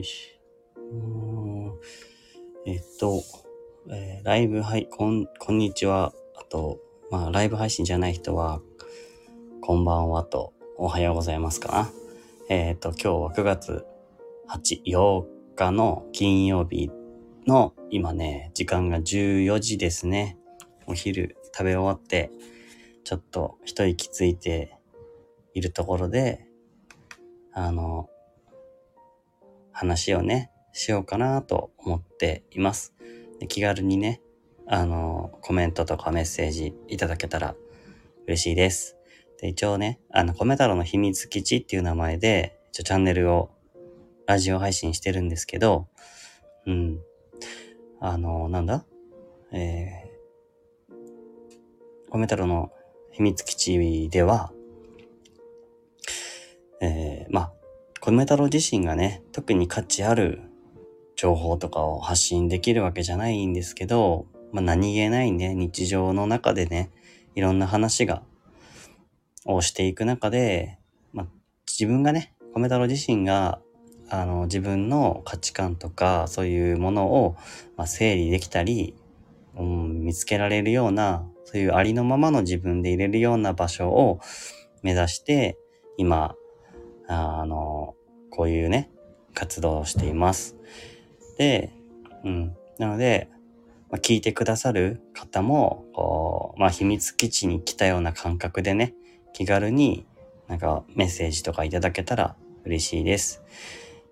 よし。えっと、えーライブはい、こん、こんにちは。あと、まあ、ライブ配信じゃない人は、こんばんはと、おはようございますかな。えっと、今日は9月8、8日の金曜日の、今ね、時間が14時ですね。お昼食べ終わって、ちょっと一息ついているところで、あの、話をね、しようかなと思っています。気軽にね、あの、コメントとかメッセージいただけたら嬉しいです。で、一応ね、あの、コメ太郎の秘密基地っていう名前で、一応チャンネルを、ラジオ配信してるんですけど、うん。あの、なんだ？えー、コメ太郎の秘密基地では、えー、まあ、コメ太郎自身がね、特に価値ある情報とかを発信できるわけじゃないんですけど、まあ、何気ないね、日常の中でね、いろんな話が、をしていく中で、まあ、自分がね、コメ太郎自身が、あの、自分の価値観とか、そういうものを、まあ、整理できたり、うん、見つけられるような、そういうありのままの自分でいれるような場所を目指して、今、あの、こういうね、活動をしています。で、うん。なので、まあ、聞いてくださる方も、こう、まあ、秘密基地に来たような感覚でね、気軽になんかメッセージとかいただけたら嬉しいです。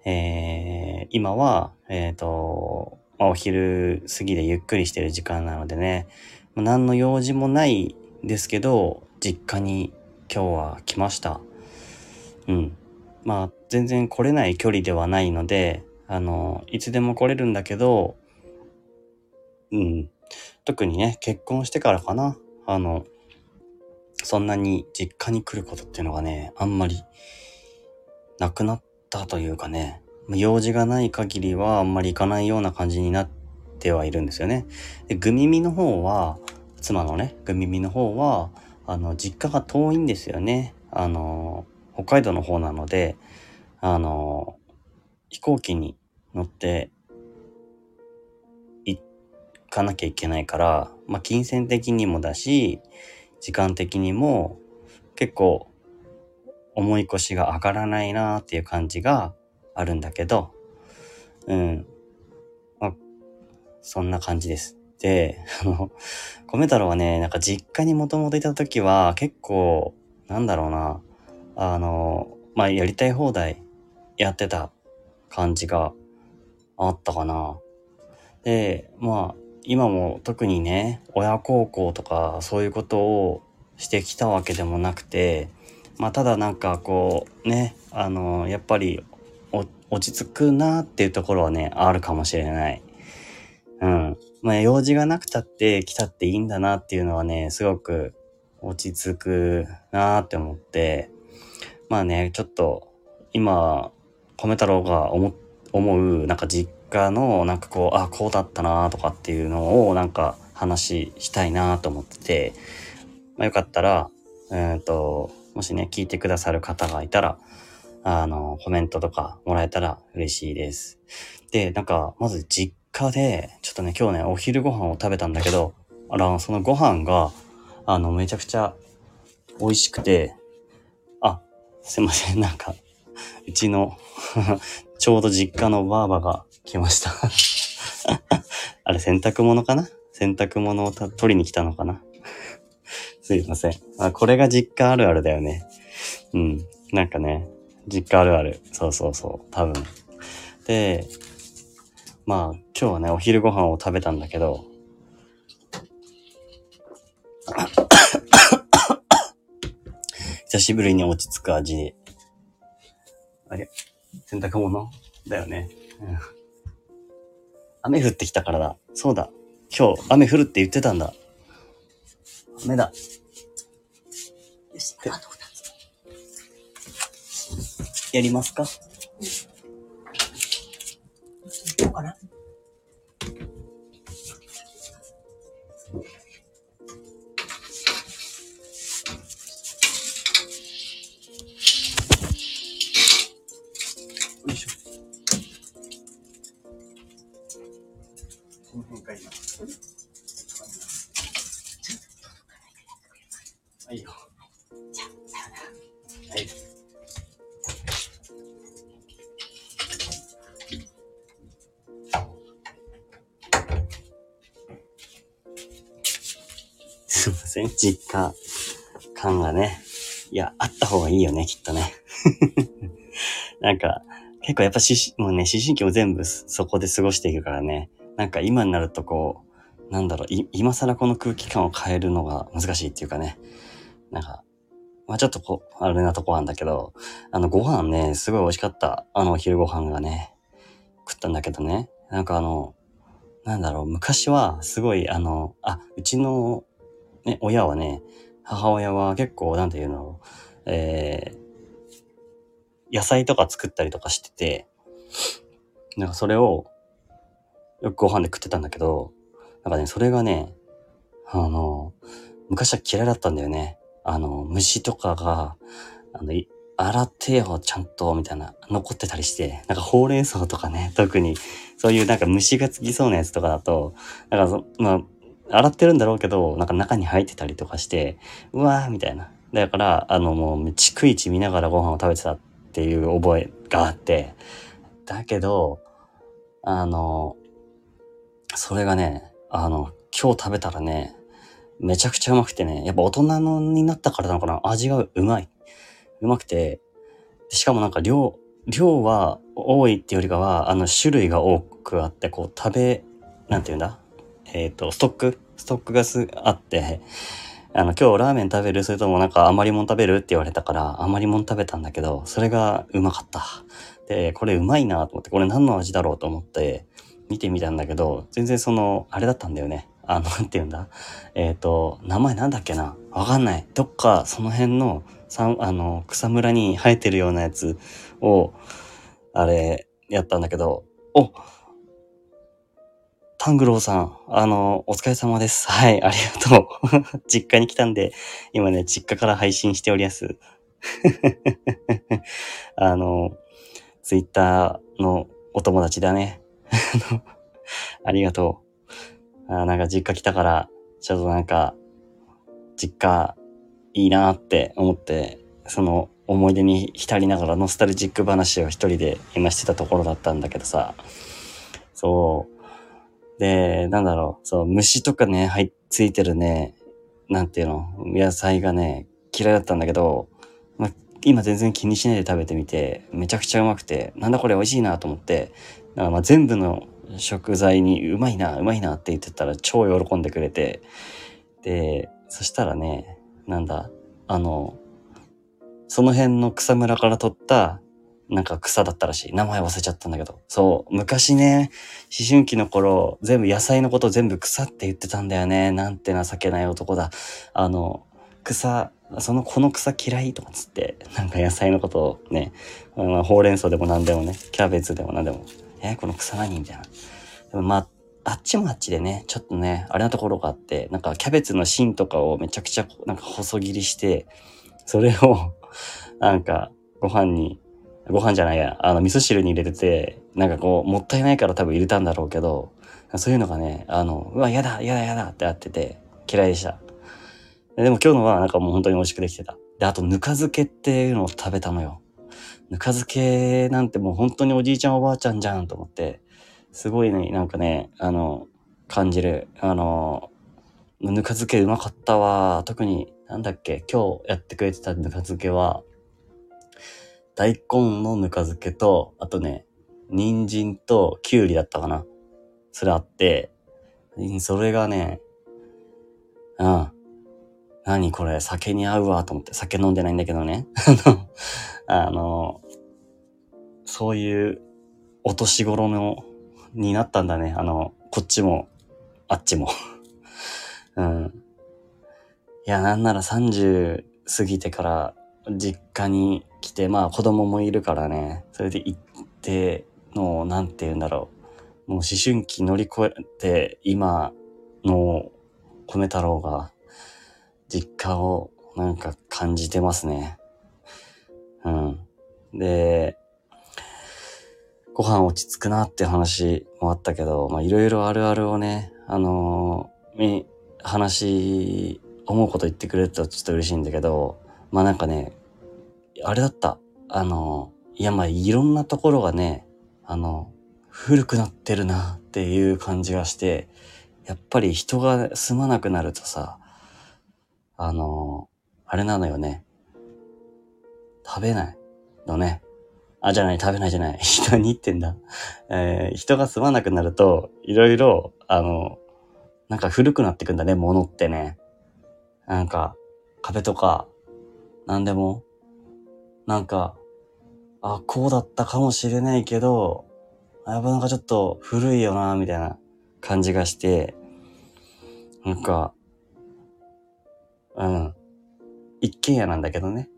えー、今は、えっ、と、まあ、お昼過ぎでゆっくりしてる時間なのでね、まあ何の用事もないですけど、実家に今日は来ました。うん。まあ、全然来れない距離ではないので、あの、いつでも来れるんだけど、うん。特にね、結婚してからかな。あの、そんなに実家に来ることっていうのがね、あんまりなくなったというかね、用事がない限りはあんまり行かないような感じになってはいるんですよね。で、グミミの方は、妻のね、グミミの方は、あの、実家が遠いんですよね。あの、北海道の方なので、あの、飛行機に乗って行かなきゃいけないから、まあ、金銭的にもだし、時間的にも結構重い腰が上がらないなっていう感じがあるんだけど、うん。まあ、そんな感じです。で、あの、米太郎はね、なんか実家にもともといた時は結構、なんだろうな、あの、まあ、やりたい放題やってた感じがあったかな。で、まあ、今も特にね、親孝行とかそういうことをしてきたわけでもなくて、まあ、ただなんかこう、ね、あの、やっぱり落ち着くなっていうところはね、あるかもしれない。うん。まあ、用事がなくたって来たっていいんだなっていうのはね、すごく落ち着くなって思って、まあね、ちょっと、今、米太郎が思思う、なんか実家の、なんかこう、あ、こうだったなとかっていうのを、なんか話したいなと思ってて、まあ、よかったら、うんと、もしね、聞いてくださる方がいたら、あの、コメントとかもらえたら嬉しいです。で、なんか、まず実家で、ちょっとね、今日ね、お昼ご飯を食べたんだけど、あら、そのご飯が、あの、めちゃくちゃ美味しくて、あ、すいません、なんか、うちの、ちょうど実家のばあばが来ました。あれ、洗濯物かな？洗濯物をた取りに来たのかな？すいません。あ、これが実家あるあるだよね。うん。なんかね、実家あるある。そうそうそう。多分。で、まあ、今日はね、お昼ご飯を食べたんだけど、久しぶりに落ち着く味。あれ洗濯物だよね。うん。雨降ってきたからだ。そうだ。今日雨降るって言ってたんだ。雨だ。よし、あと2つ。やりますか？うん回今。はいよ。はい。すいません。実家感がね。いや、あった方がいいよね、きっとね。なんか、結構やっぱし、もうね、思春期も全部そこで過ごしていくからね。なんか今になるとこう、なんだろう、今更この空気感を変えるのが難しいっていうかね。なんか、まあちょっとこう、あれなとこなんだけど、あの、ご飯ね、すごい美味しかった。あの、お昼ご飯がね、食ったんだけどね。なんかあの、なんだろう、昔はすごい、あの、あ、うちの、ね、親はね、母親は結構、なんていうの、えー、野菜とか作ったりとかしてて、なんかそれを、よくご飯で食ってたんだけど、なんかね、それがね、あの、昔は嫌いだったんだよね。あの、虫とかが、あの、洗ってよ、ちゃんと、みたいな、残ってたりして、なんかほうれん草とかね、特に、そういうなんか虫がつきそうなやつとかだと、なんか、まあ、洗ってるんだろうけど、なんか中に入ってたりとかして、うわーみたいな。だから、あの、もう、逐一見ながらご飯を食べてたっていう覚えがあって、だけど、あの、それがね、あの、今日食べたらね、めちゃくちゃうまくてね、やっぱ大人のになったからなのかな、味がうまい。うまくて、しかもなんか量、量は多いってよりかは、あの、種類が多くあって、こう、食べ、なんて言うんだ？えっ、と、ストック？ストックがす、あって、あの、今日ラーメン食べる？それともなんか余りもん食べる？って言われたから、余りもん食べたんだけど、それがうまかった。で、これうまいなと思って、これ何の味だろうと思って、見てみたんだけど、全然その、あれだったんだよね。あの、なんて言うんだ？えっ、と、名前なんだっけな？わかんない。どっか、その辺の、さあの、草むらに生えてるようなやつを、あれ、やったんだけど、おタングローさん、あの、お疲れ様です。はい、ありがとう。実家に来たんで、今ね、実家から配信しております。あの、ツイッターのお友達だね。あのありがとう。あなんか実家来たから、ちょっとなんか、実家いいなって思って、その思い出に浸りながらノスタルジック話を一人で今してたところだったんだけどさ、そう。で、なんだろう、そう、虫とかね、入っついてるね、なんていうの、野菜がね、嫌いだったんだけど、ま、今全然気にしないで食べてみて、めちゃくちゃうまくて、なんだこれ美味しいなと思って、だからまあ全部の食材にうまいな、うまいなって言ってたら超喜んでくれて、で、そしたらね、なんだ、あの、その辺の草むらから取った、なんか草だったらしい。名前忘れちゃったんだけど。そう。昔ね、思春期の頃、全部野菜のこと全部草って言ってたんだよね。なんて情けない男だ。あの、草、その、この草嫌いとかつって、なんか野菜のことをね、まあ、ほうれん草でも何でもね、キャベツでも何でも、え、この草何みたいな。でもまあ、あっちもあっちでね、ちょっとね、あれなところがあって、なんかキャベツの芯とかをめちゃくちゃなんか細切りして、それを、なんか、ご飯に、ご飯じゃないや、あの、味噌汁に入れてて、なんかこう、もったいないから多分入れたんだろうけど、そういうのがね、あの、うわ、やだ、やだ、やだってあってて、嫌いでした。でも今日のはなんかもう本当に美味しくできてた。で、あと、ぬか漬けっていうのを食べたのよ。ぬか漬けなんてもう本当におじいちゃんおばあちゃんじゃんと思って、すごいね、なんかね、あの、感じる。あの、ぬか漬けうまかったわ。特に、なんだっけ、今日やってくれてたぬか漬けは、大根のぬか漬けと、あとね、人参ときゅうりだったかな。それあって、それがね、うん。何これ、酒に合うわと思って、酒飲んでないんだけどね。あの、そういうお年頃の、になったんだね。あの、こっちも、あっちも。うん。いや、なんなら30過ぎてから実家に来て、まあ子供もいるからね、それで行っての、なんて言うんだろう。もう思春期乗り越えて、今の米太郎が、実家をなんか感じてますね。うん。で、ご飯落ち着くなって話もあったけど、まあいろいろあるあるをね、あのー話思うこと言ってくれるとちょっと嬉しいんだけど、まあなんかね、あれだった。あの、いやまいろんなところがね、あの、古くなってるなっていう感じがして、やっぱり人が住まなくなるとさ、あの、あれなのよね。食べないのね。あ、じゃない、食べないじゃない。人に言ってんだ。えー人が住まなくなると、いろいろ、あの、なんか古くなってくんだね、物ってね。なんか、壁とか、なんでも、なんか、あ、こうだったかもしれないけど、やっぱなんかちょっと古いよな、みたいな感じがして、なんか、うん。一軒家なんだけどね。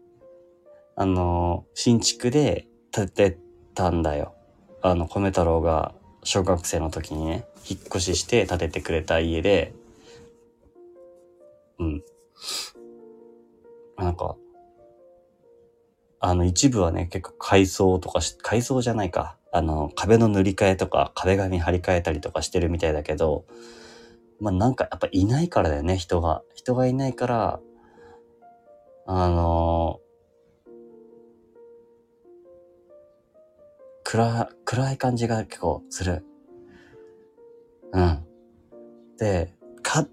あの、新築で建てたんだよ。あの、米太郎が小学生の時にね、引っ越しして建ててくれた家で、うん。なんか、あの、一部はね、結構改装とかし、改装じゃないか。あの、壁の塗り替えとか、壁紙張り替えたりとかしてるみたいだけど、まあ、なんかやっぱいないからだよね、人が。人がいないから、あの暗、暗い感じが結構する。うん。で、か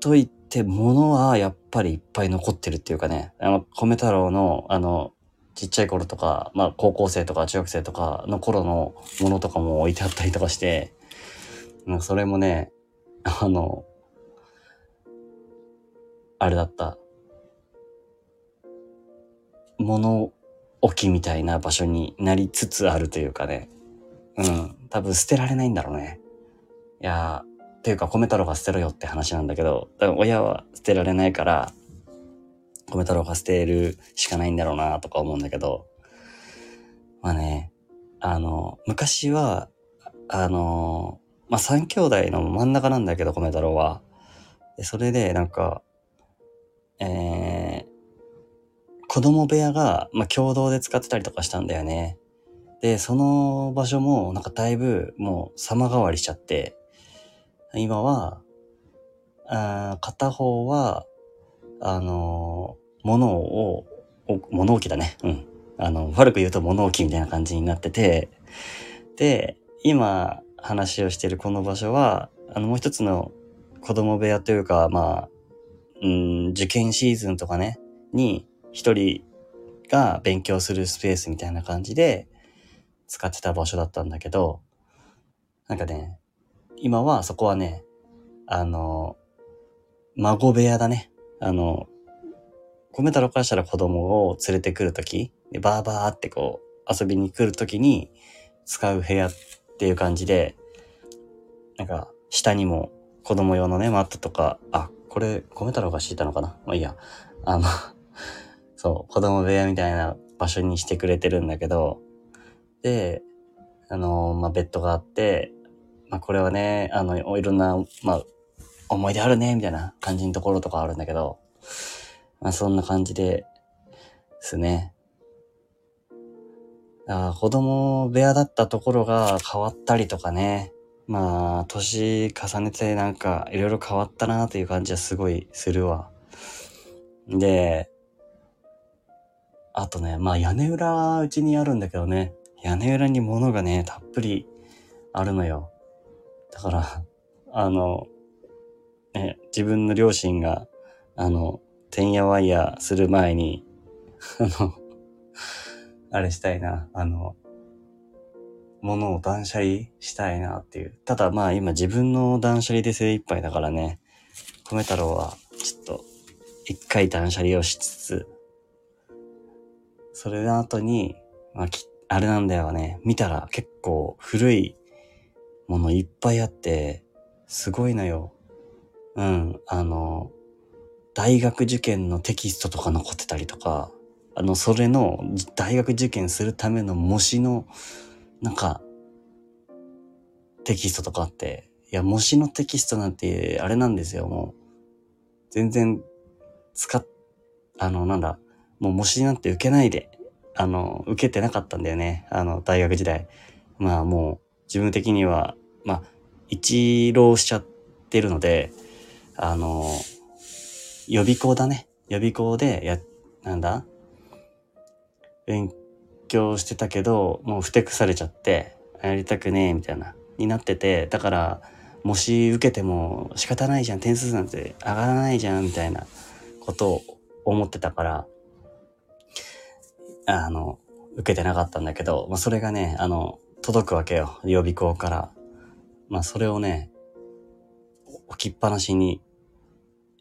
といって、物はやっぱりいっぱい残ってるっていうかね、あの、米太郎の、あの、ちっちゃい頃とか、まあ、高校生とか中学生とかの頃のものとかも置いてあったりとかして、もうそれもね、あの、あれだった。物置みたいな場所になりつつあるというかね。うん。多分捨てられないんだろうね。いやー、っていうか米太郎が捨てろよって話なんだけど、だから親は捨てられないから、米太郎が捨てるしかないんだろうなとか思うんだけど、まあね、あの、昔は、あの、まあ三兄弟の真ん中なんだけど、米太郎は。でそれで、なんか、えー、子供部屋が、まあ、共同で使ってたりとかしたんだよね。で、その場所も、なんかだいぶ、もう様変わりしちゃって、今は、あ片方は、あのー物を、物置だね。うん。あの、悪く言うと物置みたいな感じになってて、で、今話をしてるこの場所は、あの、もう一つの子供部屋というか、まあ、うん、受験シーズンとかね、に一人が勉強するスペースみたいな感じで使ってた場所だったんだけど、なんかね、今はそこはね、あの、孫部屋だね。あの、米太郎からしたら子供を連れてくるとき、でバーバーってこう遊びに来るときに使う部屋っていう感じで、なんか下にも子供用のね、マットとか、あ、これ米太郎が敷いたのかな？まあいいや。あの、そう、子供部屋みたいな場所にしてくれてるんだけど、で、あの、まあ、ベッドがあって、まあ、これはね、あの、いろんな、まあ、思い出あるね、みたいな感じのところとかあるんだけど、まあ、そんな感じで、ですね。あ子供部屋だったところが変わったりとかね。まあ、年重ねてなんかいろいろ変わったなという感じはすごいするわ。で、あとね、まあ屋根裏うちにあるんだけどね、屋根裏に物がね、たっぷりあるのよ。だから、あの、ね、自分の両親が、あの、てんやわんやする前に、あの、あれしたいな、あの、物を断捨離したいなっていう。ただまあ今自分の断捨離で精一杯だからね、米太郎はちょっと一回断捨離をしつつ、それの後に、まあき、あれなんだよね、見たら結構古いものいっぱいあって、すごいのよ。うん、あの、大学受験のテキストとか残ってたりとか、あの、それの大学受験するための模試の、なんか、テキストとかあって、いや、模試のテキストなんて、あれなんですよ、もう。全然、使っ、あの、なんだ、もう模試なんて受けないで、あの、受けてなかったんだよね、あの、大学時代。まあもう、自分的には、まあ、一浪しちゃってるので、あの、予備校だね。予備校で、や、なんだ勉強してたけど、もうふてくされちゃって、やりたくねえ、みたいな、になってて、だから、模試受けても仕方ないじゃん、点数なんて上がらないじゃん、みたいなことを思ってたから、あの、受けてなかったんだけど、まあ、それがね、あの、届くわけよ、予備校から。まあ、それをね、置きっぱなしに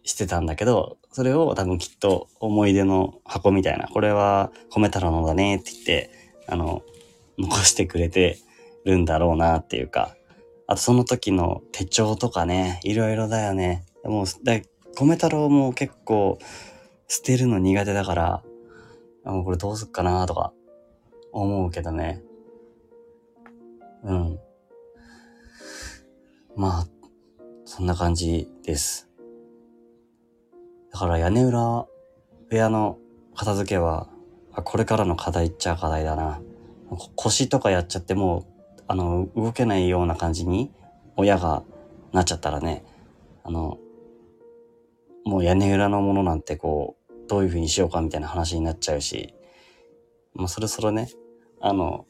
してたんだけど、それを多分きっと思い出の箱みたいな、これは米太郎のだねって言って、あの、残してくれてるんだろうなっていうか、あとその時の手帳とかね、いろいろだよね。もう、だ米太郎も結構捨てるの苦手だから、あもうこれどうすっかなとか思うけどね。うん。まあ、そんな感じです。だから屋根裏部屋の片付けは、これからの課題っちゃ課題だな。腰とかやっちゃってもう、あの、動けないような感じに親がなっちゃったらね、あの、もう屋根裏のものなんてこう、どういう風にしようかみたいな話になっちゃうし、まあそろそろね、あの、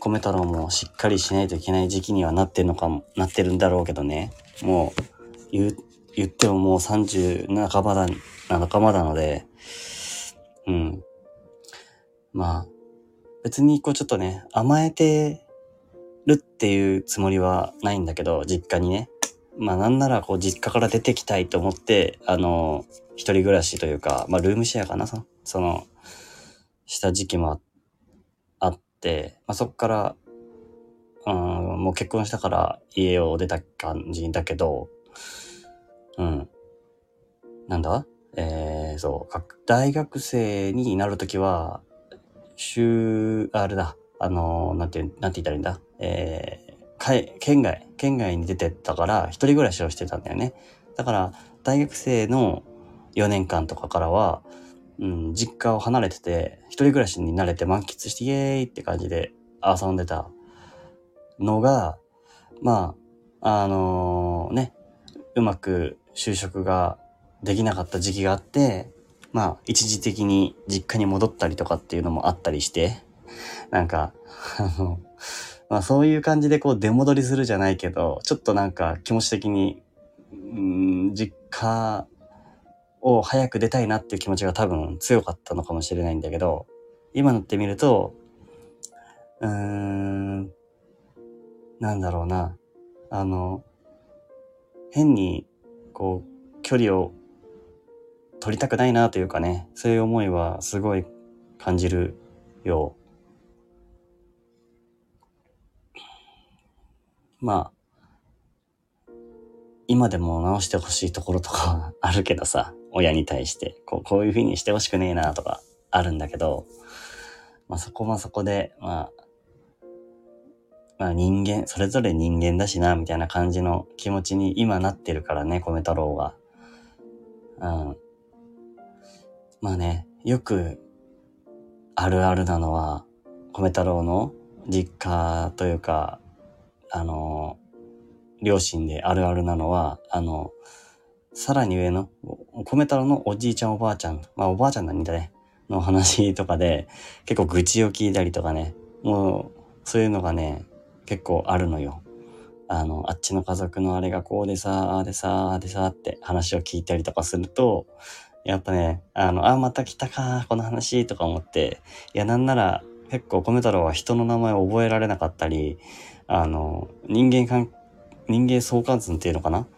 米太郎もしっかりしないといけない時期にはなってるのかも、なってるんだろうけどね、もう、言う、言ってももう30半ばだ、半ばなので、うん。まあ、別にこうちょっとね、甘えてるっていうつもりはないんだけど、実家にね。まあなんならこう実家から出てきたいと思って、あの、一人暮らしというか、まあルームシェアかな、その、した時期もああって、まあそっから、うん、もう結婚したから家を出た感じだけど、うん。なんだ？えー、そう、大学生になるときは、週、あれだ、あのなんて、なんて言ったらいいんだ？えー、かい県外、県外に出てったから、一人暮らしをしてたんだよね。だから、大学生の4年間とかからは、うん、実家を離れてて、一人暮らしに慣れて満喫して、イエーイって感じで遊んでたのが、まあ、あのね、うまく就職ができなかった時期があって、まあ、一時的に実家に戻ったりとかっていうのもあったりして、なんか、あの、まあそういう感じでこう出戻りするじゃないけど、ちょっとなんか気持ち的に、うん、実家を早く出たいなっていう気持ちが多分強かったのかもしれないんだけど、今なってみると、うーん、なんだろうな、あの、変に、こう、距離を取りたくないなというかね、そういう思いはすごい感じるよう。まあ、今でも直してほしいところとか あるけどさ、親に対して、こう、こういう風にしてほしくねえなとかあるんだけど、まあそこはそこで、まあ、まあ人間、それぞれ人間だしな、みたいな感じの気持ちに今なってるからね、米太郎が。うん。まあね、よくあるあるなのは、米太郎の実家というか、あの、両親であるあるなのは、あの、さらに上の、米太郎のおじいちゃんおばあちゃん、まあおばあちゃんなんだね、の話とかで、結構愚痴を聞いたりとかね、もう、そういうのがね、結構あるのよ。あの、あっちの家族のあれがこうでさ、あでさ、あでさあって話を聞いたりとかすると、やっぱね、あの、あ、また来たか、この話とか思って、いや、なんなら、結構米太郎は人の名前を覚えられなかったり、あの、人間関、人間相関図っていうのかな？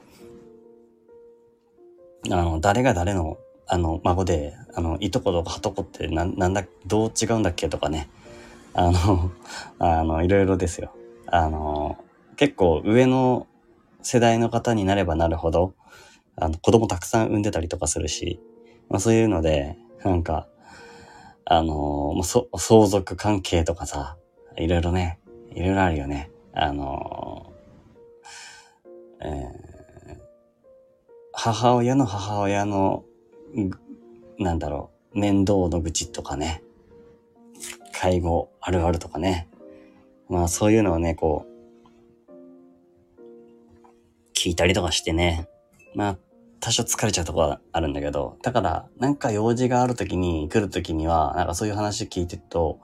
あの、誰が誰の、あの、孫で、あの、いとことかはとこってな、なんだ、どう違うんだっけとかね。あの、あの、いろいろですよ。あの、結構上の世代の方になればなるほど、あの、子供たくさん産んでたりとかするし、まあそういうので、なんか、あのもうそ、相続関係とかさ、いろいろね、いろいろあるよね。あのえー母親の母親の、なんだろう、面倒の愚痴とかね、介護あるあるとかね。まあそういうのをね、こう、聞いたりとかしてね。まあ、多少疲れちゃうとこはあるんだけど、だから、なんか用事がある時に、来る時には、なんかそういう話聞いてると、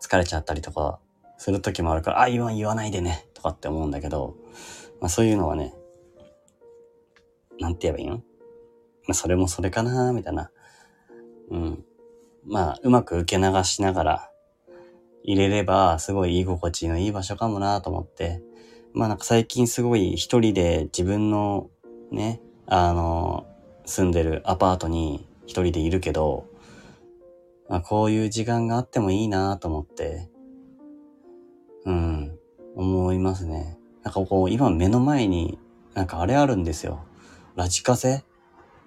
疲れちゃったりとか、する時もあるから、あ、言わ言わないでね、とかって思うんだけど、まあそういうのはね、なんて言えばいいの？まあそれもそれかな、みたいな。うん。まあ、うまく受け流しながら入れれば、すごい居心地のいい場所かもなと思って。まあなんか最近すごい一人で自分のね、あの、住んでるアパートに一人でいるけど、まあこういう時間があってもいいなと思って、うん、思いますね。なんかこう、今目の前になんかあれあるんですよ。ラジカセ？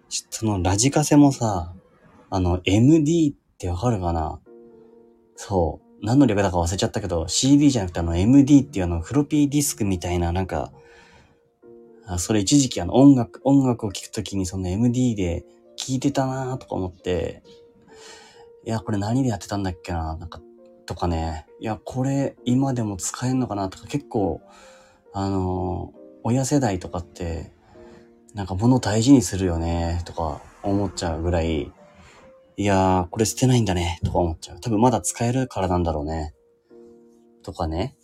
そのラジカセもさ、あの、MD ってわかるかな？そう。何の略だか忘れちゃったけど、CD じゃなくてあの MD っていうあのフロピーディスクみたいななんか、あそれ一時期あの音楽、音楽を聴くときにその MD で聴いてたなとか思って、いや、これ何でやってたんだっけななんか、とかね。いや、これ今でも使えんのかなとか結構、あの、親世代とかって、なんか物大事にするよねとか思っちゃうぐらい、いやー、これ捨てないんだねとか思っちゃう。多分まだ使えるからなんだろうね。とかね。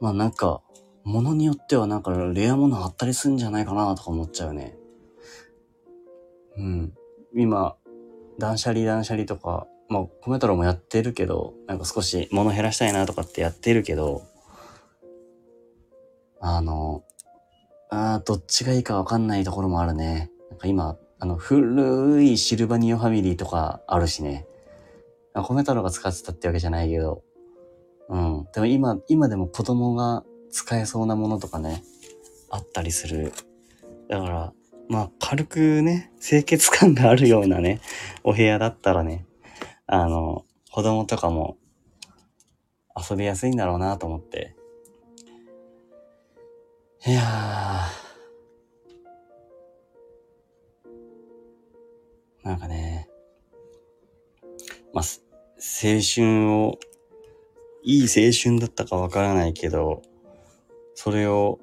まあなんか、物によってはなんかレア物あったりするんじゃないかなとか思っちゃうね。うん。今、断捨離断捨離とか、まあ、コメ太郎もやってるけど、なんか少し物減らしたいなとかってやってるけど、あの、あーどっちがいいかわかんないところもあるね。なんか今、あの、古いシルバニアファミリーとかあるしね。あ米太郎が使ってたってわけじゃないけど。うん。でも今、今でも子供が使えそうなものとかね、あったりする。だから、まあ、軽くね、清潔感があるようなね、お部屋だったらね、あの、子供とかも遊びやすいんだろうなと思って。いやー。なんかね、まあ、青春を、いい青春だったかわからないけど、それを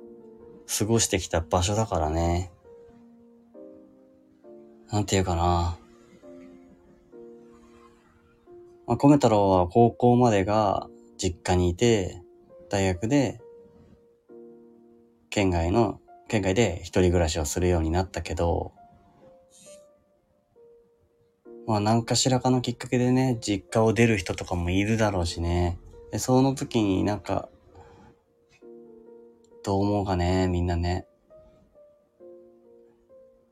過ごしてきた場所だからね。なんていうかな。まあ、米太郎は高校までが実家にいて、大学で県外の、県外で一人暮らしをするようになったけど、まあ何かしらかのきっかけでね、実家を出る人とかもいるだろうしね。で、その時になんか、どう思うかね、みんなね。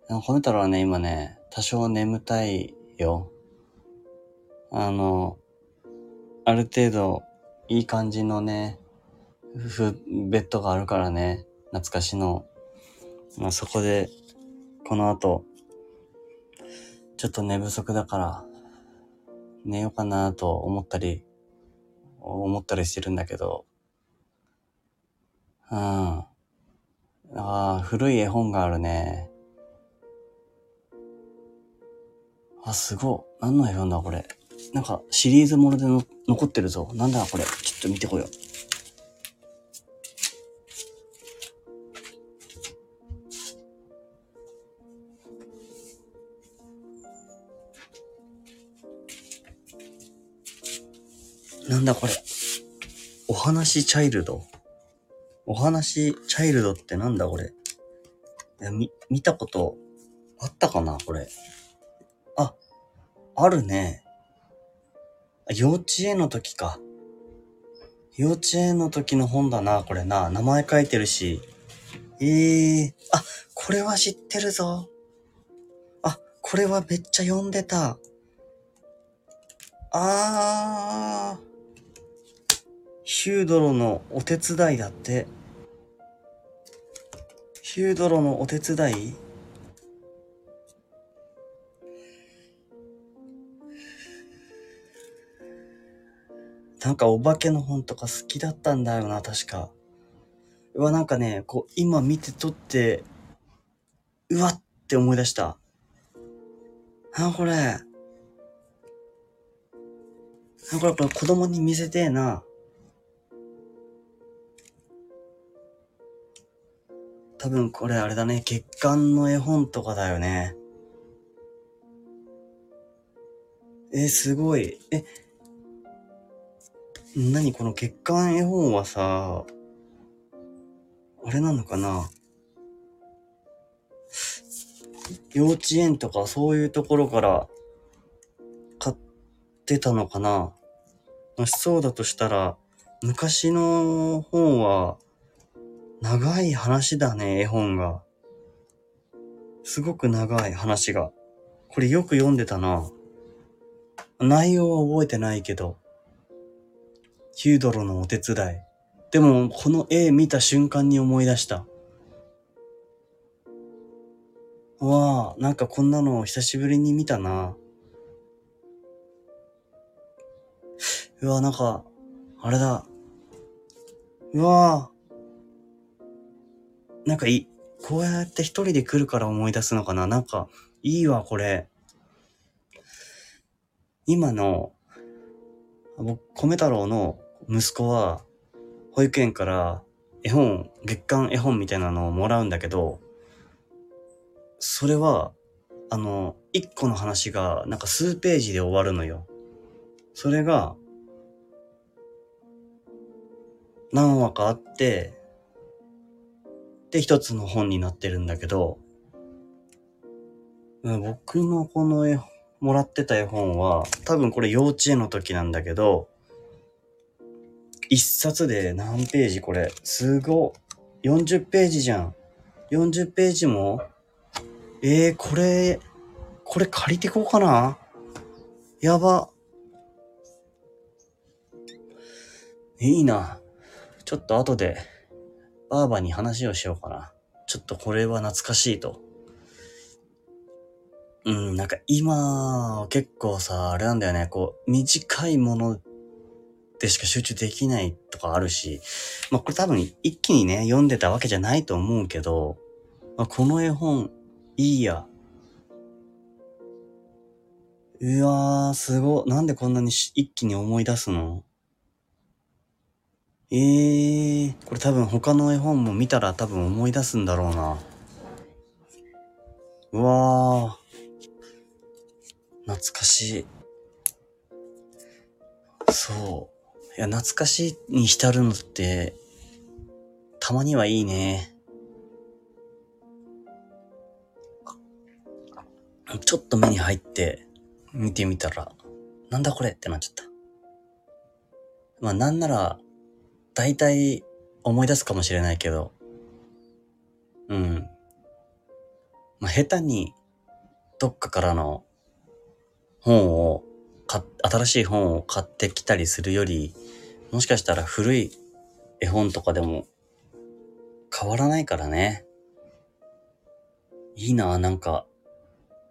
でも、米太郎はね、今ね、多少眠たいよ。あの、ある程度、いい感じのね、ふ、ベッドがあるからね、懐かしの。まあ、そこで、この後、ちょっと寝不足だから、寝ようかなと思ったり、思ったりしてるんだけど、うん。ああ、古い絵本があるね。あ、すごい。何の絵本だ、これ。なんか、シリーズもので残ってるぞ。なんだ、これ。ちょっと見てこよう。なんだこれ。お話チャイルド？お話チャイルドってなんだこれ？いや、み、見たことあったかな？これ。あ、あるね。幼稚園の時か。幼稚園の時の本だな、これな。名前書いてるし。ええー、あ、これは知ってるぞ。あ、これはめっちゃ読んでた。あー。ヒュードロのお手伝いだって。ヒュードロのお手伝い？なんかお化けの本とか好きだったんだよな、確か。うわ、なんかね、こう、今見てとって、うわって思い出した。あ、これ。あ、これ、これ子供に見せてえな。多分これあれだね、月刊の絵本とかだよね。え、すごい。え、何この月刊絵本はさ、あれなのかな？幼稚園とかそういうところから買ってたのかな？もしそうだとしたら、昔の本は長い話だね、絵本が。すごく長い話が。これよく読んでたな。内容は覚えてないけど。ヒュードロのお手伝い。でも、この絵見た瞬間に思い出した。わあ、なんかこんなの久しぶりに見たな。うわ、なんか、あれだ。うわなんかいい、こうやって一人で来るから思い出すのかな？なんか、いいわ、これ。今の、僕、米太郎の息子は、保育園から絵本、月刊絵本みたいなのをもらうんだけど、それは、あの、一個の話が、なんか数ページで終わるのよ。それが、何話かあって、で、一つの本になってるんだけど、僕のこの絵、もらってた絵本は、多分これ幼稚園の時なんだけど、一冊で何ページこれすご。40ページじゃん。40ページも？えー、これ、これ借りてこうかな？やば。いいな。ちょっと後で、ばあばに話をしようかな。ちょっとこれは懐かしいと。うん、なんか今、結構さ、あれなんだよね、こう、短いものでしか集中できないとかあるし、まあこれ多分一気にね、読んでたわけじゃないと思うけど、まあ、この絵本、いいや。うわー、すご。なんでこんなに一気に思い出すの？えー、これ多分他の絵本も見たら多分思い出すんだろうな。うわー。懐かしい。そう。いや、懐かしいに浸るのって、たまにはいいね。ちょっと目に入って見てみたら、なんだこれってなっちゃった。まあなんなら、大体思い出すかもしれないけど、うん。まあ下手にどっかからの本をか、新しい本を買ってきたりするより、もしかしたら古い絵本とかでも変わらないからね。いいな、なんか、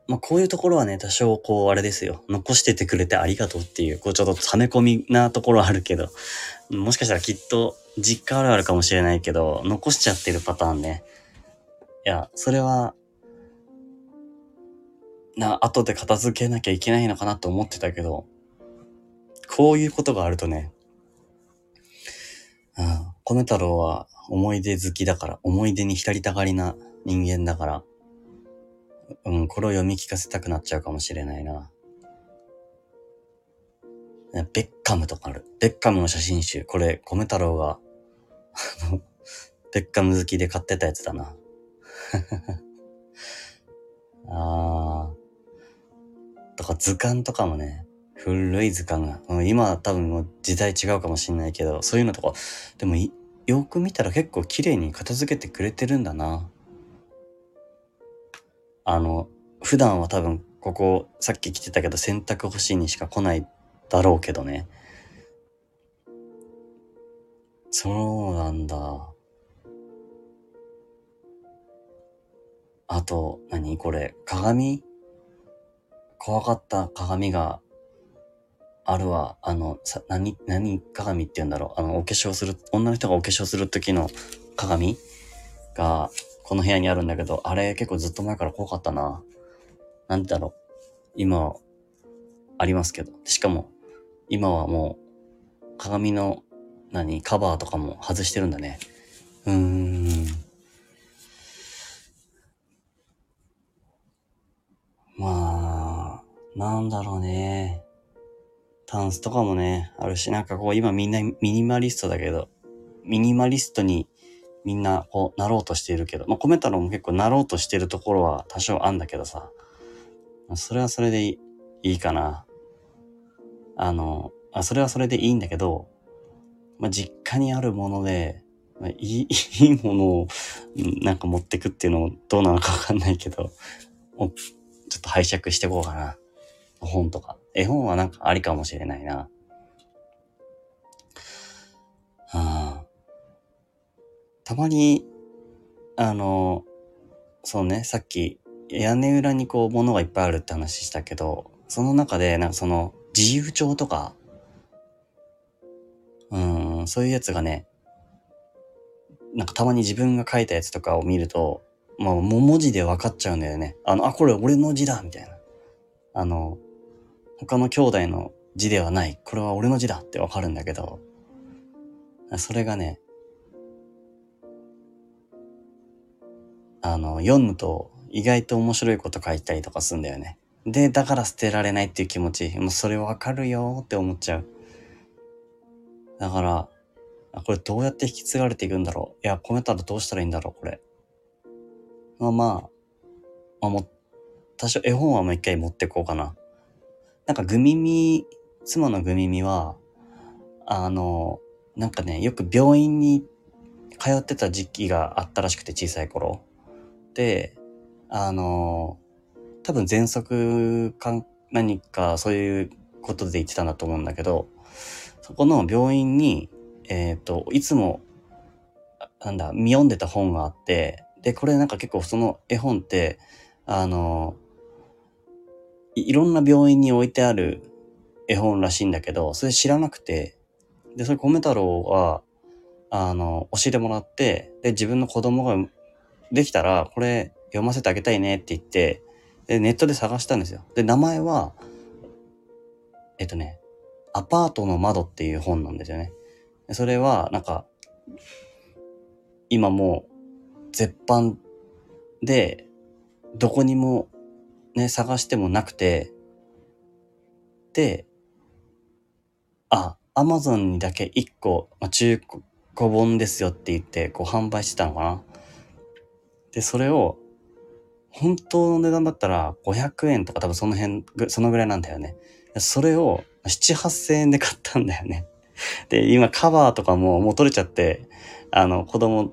まあ、こういうところはね、多少こう、あれですよ。残しててくれてありがとうっていう、こう、ちょっと溜め込みなところあるけど、もしかしたらきっと、実家あるあるかもしれないけど、残しちゃってるパターンね。いや、それは、な、後で片付けなきゃいけないのかなと思ってたけど、こういうことがあるとね、うん、米太郎は思い出好きだから、思い出に浸りたがりな人間だから、うん、これを読み聞かせたくなっちゃうかもしれないな。ベッカムとかある。ベッカムの写真集。これ、米太郎が、あの、ベッカム好きで買ってたやつだな。あー。とか図鑑とかもね、古い図鑑が。今は多分もう時代違うかもしんないけど、そういうのとか、でもよく見たら結構綺麗に片付けてくれてるんだな。あの、普段は多分ここ、さっき来てたけど洗濯欲しいにしか来ないだろうけどね。そうなんだ。あと、何これ、鏡？怖かった鏡があるわ。あの、さ、何、何鏡って言うんだろう？あの、お化粧する、女の人がお化粧する時の鏡が、この部屋にあるんだけど、あれ結構ずっと前から怖かったな。なんだろう。今、ありますけど。しかも、今はもう、鏡の、何、カバーとかも外してるんだね。うーん。まあ、なんだろうね。タンスとかもね、あるし、なんかこう今みんなミニマリストだけど、ミニマリストにみんなこうなろうとしているけど、まあコメ太郎も結構なろうとしてるところは多少あんだけどさ、それはそれでいいかな。あのあ、それはそれでいいんだけど、まあ、実家にあるもので、まあ、いい、いいものをなんか持ってくっていうのもどうなのかわかんないけど、ちょっと拝借してこうかな。本とか。絵本はなんかありかもしれないな。たまに、あの、そうね、さっき屋根裏にこう物がいっぱいあるって話したけど、その中でなんかその自由帳とか、うん、そういうやつがね、なんかたまに自分が書いたやつとかを見ると、まあ、もう文字で分かっちゃうんだよね。あの、あ、これ俺の字だみたいな。あの、他の兄弟の字ではない。これは俺の字だってわかるんだけど、それがね、あの、読むと意外と面白いこと書いたりとかするんだよね。で、だから捨てられないっていう気持ち、もうそれわかるよって思っちゃう。だから、これどうやって引き継がれていくんだろう。いや、込めたらどうしたらいいんだろう、これ。まあまあ、まあも、多少絵本はもう一回持ってこうかな。なんかグミミ、妻のグミミは、あの、なんかね、よく病院に通ってた時期があったらしくて、小さい頃。で、あの、多分喘息か何かそういうことで言ってたんだと思うんだけど、そこの病院に、えっ、ー、と、いつも、なんだ、見読んでた本があって、で、これなんか結構その絵本って、あの、いろんな病院に置いてある絵本らしいんだけど、それ知らなくて、で、それ米太郎は、あの、教えてもらって、で、自分の子供ができたら、これ読ませてあげたいねって言って、で、ネットで探したんですよ。で、名前は、えっとね、アパートの窓っていう本なんですよね。それは、なんか、今もう、絶版で、どこにもね、探してもなくて、で、あ、アマゾンにだけ1個、まあ、中古本ですよって言って、こう販売してたのかな。で、それを、本当の値段だったら500円とか多分その辺、そのぐらいなんだよね。それを7、8000円で買ったんだよね。で、今カバーとかももう取れちゃって、あの、子供、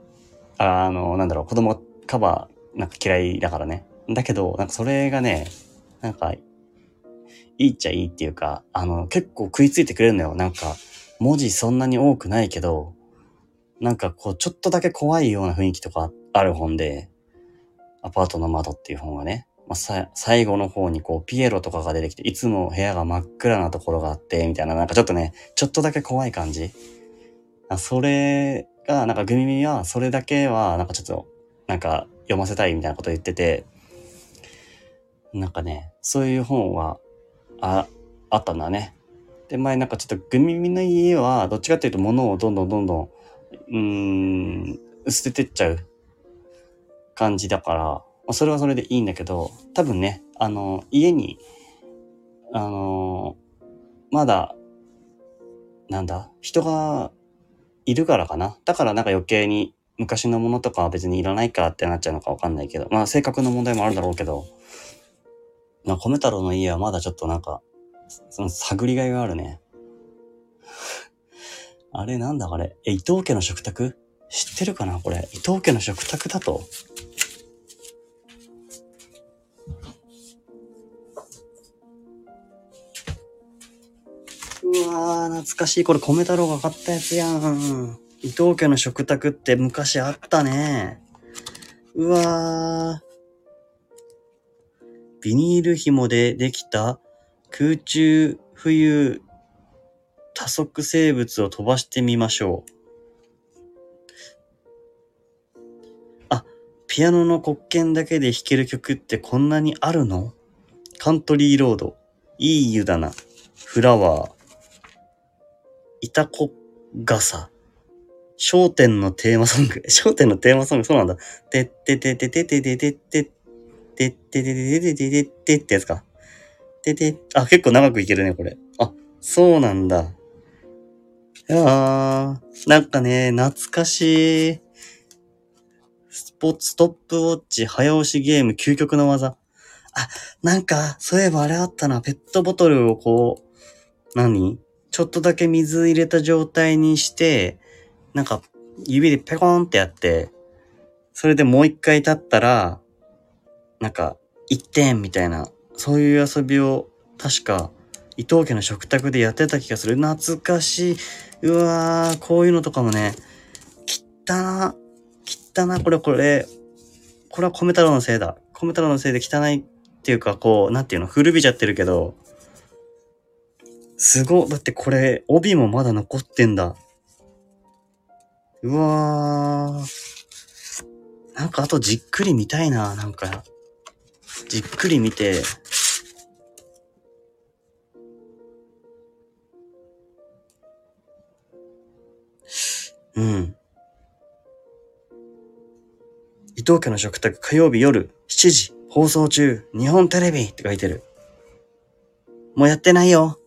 あの、なんだろう、子供カバーなんか嫌いだからね。だけど、なんかそれがね、なんか、いいっちゃいいっていうか、あの、結構食いついてくれるのよ。なんか、文字そんなに多くないけど、なんかこう、ちょっとだけ怖いような雰囲気とかあってある本で、アパートの窓っていう本がね、まあ、さ、最後の方にこう、ピエロとかが出てきて、いつも部屋が真っ暗なところがあって、みたいな、なんかちょっとね、ちょっとだけ怖い感じ。それが、なんかグミミは、それだけは、なんかちょっと、なんか読ませたいみたいなこと言ってて、なんかね、そういう本は、あ、あったんだね。で、前なんかちょっとグミミの家は、どっちかっていうと物をどんどんどんどん、うん、捨ててっちゃう感じだから、まあ、それはそれでいいんだけど、多分ね、あの、家に、あの、まだ、なんだ、人がいるからかな。だからなんか余計に昔のものとかは別にいらないかってなっちゃうのかわかんないけど、まあ性格の問題もあるだろうけど、な、米太郎の家はまだちょっとなんか、その探りがいがあるね。あれなんだあれ？え、伊藤家の食卓？知ってるかなこれ。伊藤家の食卓だとうわー、懐かしい。これ米太郎が買ったやつやん。伊藤家の食卓って昔あったね。うわー。ビニール紐でできた空中浮遊多足生物を飛ばしてみましょう。ピアノの黒鍵だけで弾ける曲ってこんなにあるの？カントリーロード、いい湯だな、フラワー、いたこ傘、焦点のテーマソング、焦点のテーマソング、そうなんだ。てってててててててててってててててててってやつか。でで、あ、結構長くいけるね、これ。あ、そうなんだ。いやー、なんかね、懐かしい。ポーツストップウォッチ早押しゲーム究極の技。あ、なんか、そういえばあれあったな。ペットボトルをこう、何？ちょっとだけ水入れた状態にして、なんか、指でペコーンってやって、それでもう一回経ったら、なんか、1点みたいな、そういう遊びを、確か、伊藤家の食卓でやってた気がする。懐かしい。うわー、こういうのとかもね、きったなたな、きったな、これこれ、これは米太郎のせいだ。米太郎のせいで汚いっていうか、こう、なんていうの、古びちゃってるけど、すご、だってこれ、帯もまだ残ってんだ。うわー。なんかあとじっくり見たいな、なんか。じっくり見て、うん。伊藤家の食卓火曜日夜7時放送中日本テレビって書いてる。もうやってないよ。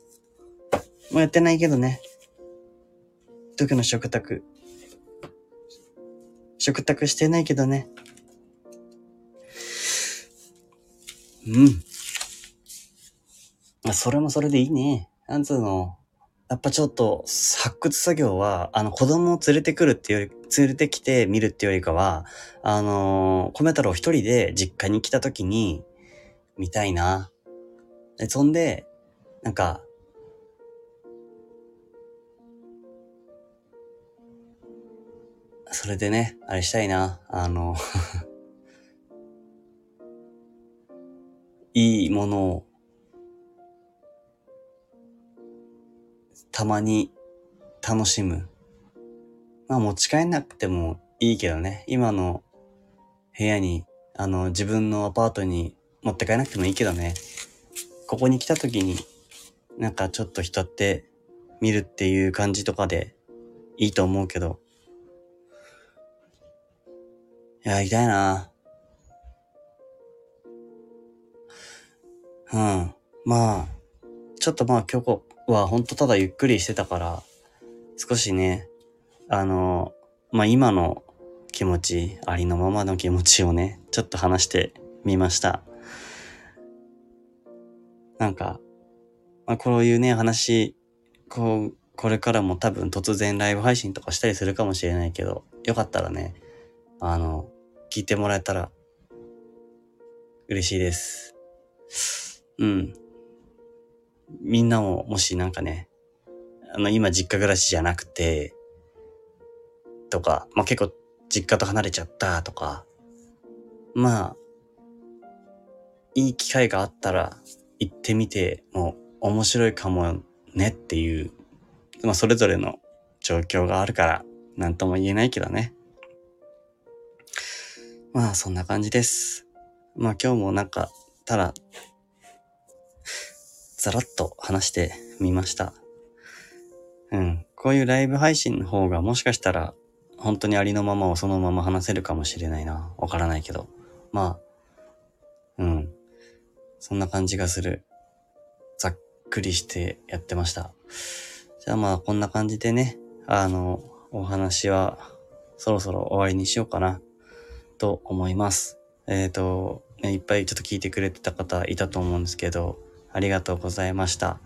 もうやってないけどね。伊藤家の食卓。食卓してないけどね。うん。まあ、それもそれでいいね。なんつうの。やっぱちょっと、発掘作業は、あの、子供を連れてくるっていうより、連れてきて見るっていうよりかは、あのー、米太郎一人で実家に来た時に、見たいな。で、そんで、なんか、それでね、あれしたいな。あの、いいものを、たまに楽しむ。まあ持ち帰んなくてもいいけどね。今の部屋に、あの、自分のアパートに持って帰らなくてもいいけどね。ここに来た時に、なんかちょっと人って見るっていう感じとかでいいと思うけど。いや、痛いな。うん。まあ、ちょっとまあ今日こはほんとただゆっくりしてたから、少しね、あの、まあ今の気持ち、ありのままの気持ちをね、ちょっと話してみました。なんか、まあこういうね、話、こう、これからも多分突然ライブ配信とかしたりするかもしれないけど、よかったらね、あの、聞いてもらえたら嬉しいです。うん。みんなももしなんかね、あの、今実家暮らしじゃなくて、とか、まあ、結構実家と離れちゃったとか、まあ、いい機会があったら行ってみてもう面白いかもねっていう、まあ、それぞれの状況があるから、なんとも言えないけどね。まあ、そんな感じです。まあ、今日もなんか、ただ、ざらっと話してみました。うん。こういうライブ配信の方がもしかしたら、本当にありのままをそのまま話せるかもしれないな。わからないけど。まあ、うん。そんな感じがする。ざっくりしてやってました。じゃあまあ、こんな感じでね、あの、お話はそろそろ終わりにしようかな、と思います。えっ、と、ね、いっぱいちょっと聞いてくれてた方いたと思うんですけど、ありがとうございました。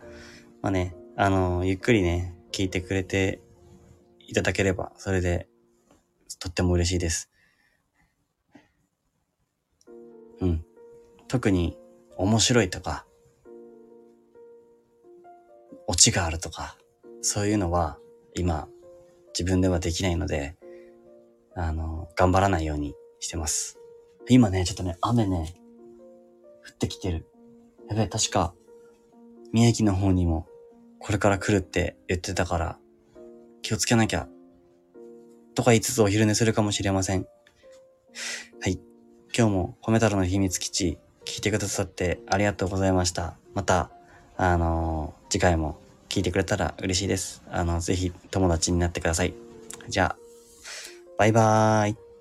まあね、あの、ゆっくりね、聞いてくれていただければ、それで、とっても嬉しいです。うん。特に、面白いとか、オチがあるとか、そういうのは、今、自分ではできないので、あの、頑張らないようにしてます。今ね、ちょっとね、雨ね、降ってきてる。やべえ、確か、宮城の方にも、これから来るって言ってたから、気をつけなきゃ。とか言いつつお昼寝するかもしれません。はい。今日も米太郎の秘密基地聞いてくださってありがとうございました。また、あのー次回も聞いてくれたら嬉しいです。あの、ぜひ友達になってください。じゃあ、バイバーイ。